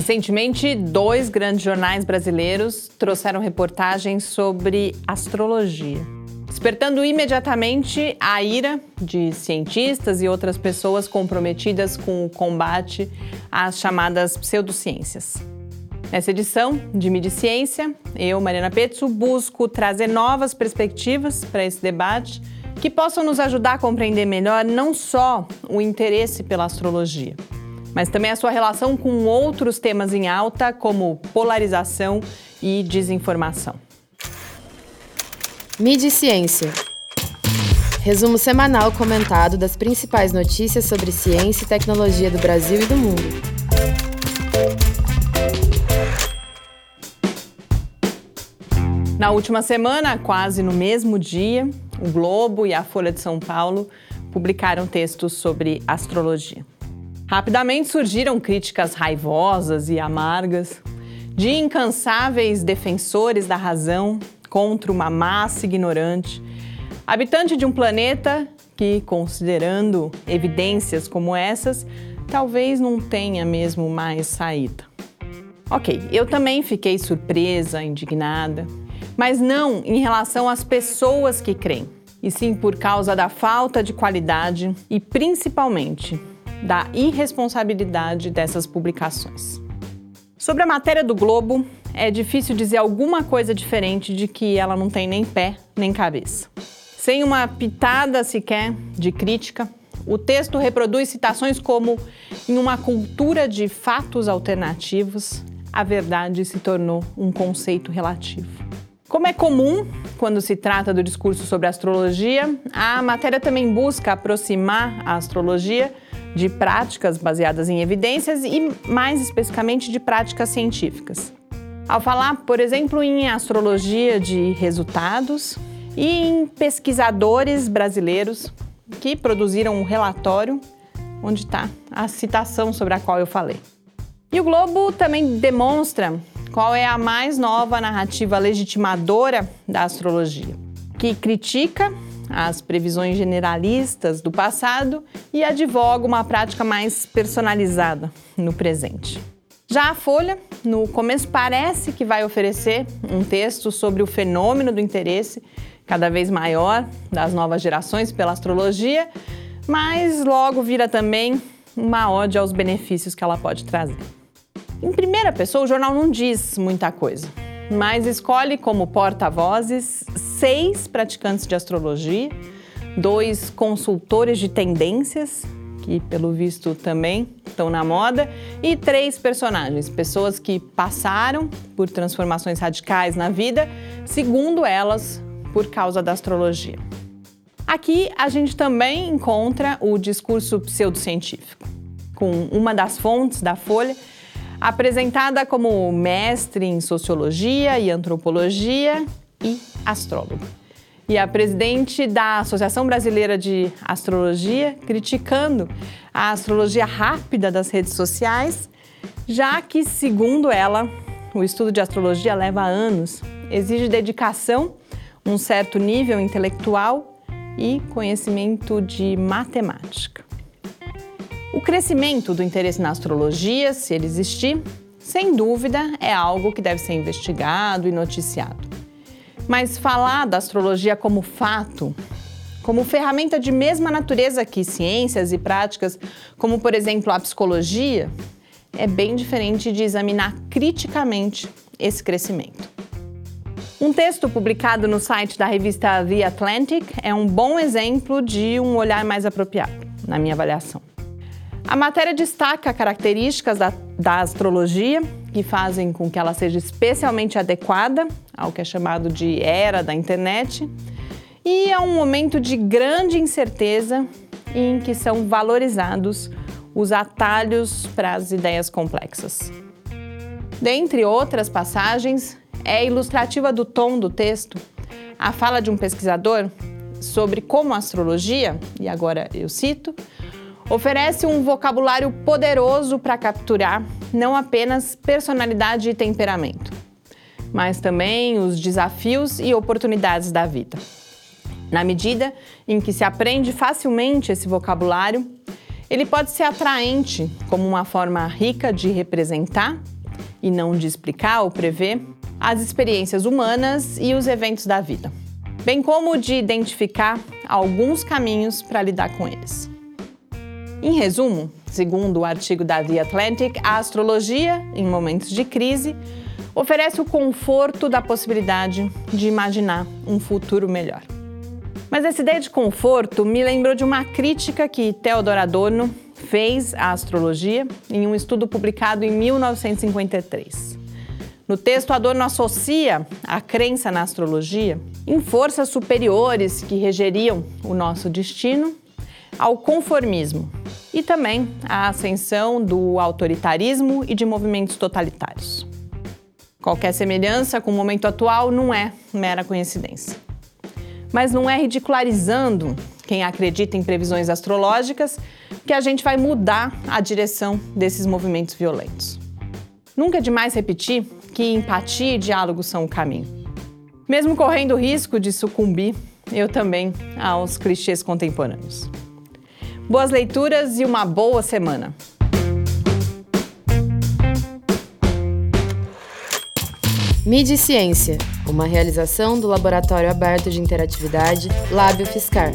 Recentemente, dois grandes jornais brasileiros trouxeram reportagens sobre astrologia, despertando imediatamente a ira de cientistas e outras pessoas comprometidas com o combate às chamadas pseudociências. Nessa edição de Mídia Ciência, eu, Mariana Petzo, busco trazer novas perspectivas para esse debate que possam nos ajudar a compreender melhor não só o interesse pela astrologia, mas também a sua relação com outros temas em alta, como polarização e desinformação. Mídia e Ciência. Resumo semanal comentado das principais notícias sobre ciência e tecnologia do Brasil e do mundo. Na última semana, quase no mesmo dia, o Globo e a Folha de São Paulo publicaram textos sobre astrologia. Rapidamente surgiram críticas raivosas e amargas de incansáveis defensores da razão contra uma massa ignorante, habitante de um planeta que, considerando evidências como essas, talvez não tenha mesmo mais saída. Ok, eu também fiquei surpresa, indignada, mas não em relação às pessoas que creem, e sim por causa da falta de qualidade e principalmente da irresponsabilidade dessas publicações. Sobre a matéria do Globo, é difícil dizer alguma coisa diferente de que ela não tem nem pé nem cabeça. Sem uma pitada sequer de crítica, o texto reproduz citações como: em uma cultura de fatos alternativos, a verdade se tornou um conceito relativo. Como é comum quando se trata do discurso sobre astrologia, a matéria também busca aproximar a astrologia de práticas baseadas em evidências e, mais especificamente, de práticas científicas. Ao falar, por exemplo, em astrologia de resultados e em pesquisadores brasileiros que produziram um relatório onde está a citação sobre a qual eu falei. E o Globo também demonstra qual é a mais nova narrativa legitimadora da astrologia, que critica as previsões generalistas do passado e advoga uma prática mais personalizada no presente. Já a Folha, no começo, parece que vai oferecer um texto sobre o fenômeno do interesse cada vez maior das novas gerações pela astrologia, mas logo vira também uma ode aos benefícios que ela pode trazer. Em primeira pessoa, o jornal não diz muita coisa mas escolhe como porta-vozes seis praticantes de astrologia, dois consultores de tendências, que pelo visto também estão na moda, e três personagens, pessoas que passaram por transformações radicais na vida, segundo elas, por causa da astrologia. Aqui a gente também encontra o discurso pseudocientífico, com uma das fontes da Folha apresentada como mestre em sociologia e antropologia e astrólogo. E a presidente da Associação Brasileira de Astrologia criticando a astrologia rápida das redes sociais, já que, segundo ela, o estudo de astrologia leva anos, exige dedicação, um certo nível intelectual e conhecimento de matemática. O crescimento do interesse na astrologia, se ele existir, sem dúvida é algo que deve ser investigado e noticiado. Mas falar da astrologia como fato, como ferramenta de mesma natureza que ciências e práticas, como por exemplo a psicologia, é bem diferente de examinar criticamente esse crescimento. Um texto publicado no site da revista The Atlantic é um bom exemplo de um olhar mais apropriado, na minha avaliação. A matéria destaca características da, da astrologia que fazem com que ela seja especialmente adequada ao que é chamado de era da internet e é um momento de grande incerteza em que são valorizados os atalhos para as ideias complexas. Dentre outras passagens, é ilustrativa do tom do texto a fala de um pesquisador sobre como a astrologia, e agora eu cito, Oferece um vocabulário poderoso para capturar não apenas personalidade e temperamento, mas também os desafios e oportunidades da vida. Na medida em que se aprende facilmente esse vocabulário, Ele pode ser atraente como uma forma rica de representar e não de explicar ou prever as experiências humanas e os eventos da vida, bem como de identificar alguns caminhos para lidar com eles. Em resumo, segundo o artigo da The Atlantic, a astrologia, em momentos de crise, oferece o conforto da possibilidade de imaginar um futuro melhor. Mas essa ideia de conforto me lembrou de uma crítica que Theodor Adorno fez à astrologia em um estudo publicado em 1953. No texto, Adorno associa a crença na astrologia em forças superiores que regeriam o nosso destino ao conformismo e também à ascensão do autoritarismo e de movimentos totalitários. Qualquer semelhança com o momento atual não é mera coincidência mas não é ridicularizando quem acredita em previsões astrológicas que a gente vai mudar a direção desses movimentos violentos. Nunca é demais repetir que empatia e diálogo são o caminho. Mesmo correndo o risco de sucumbir, eu também, aos clichês contemporâneos. Boas leituras e uma boa semana! Mídia e Ciência uma realização do Laboratório Aberto de Interatividade Lábio Fiscar.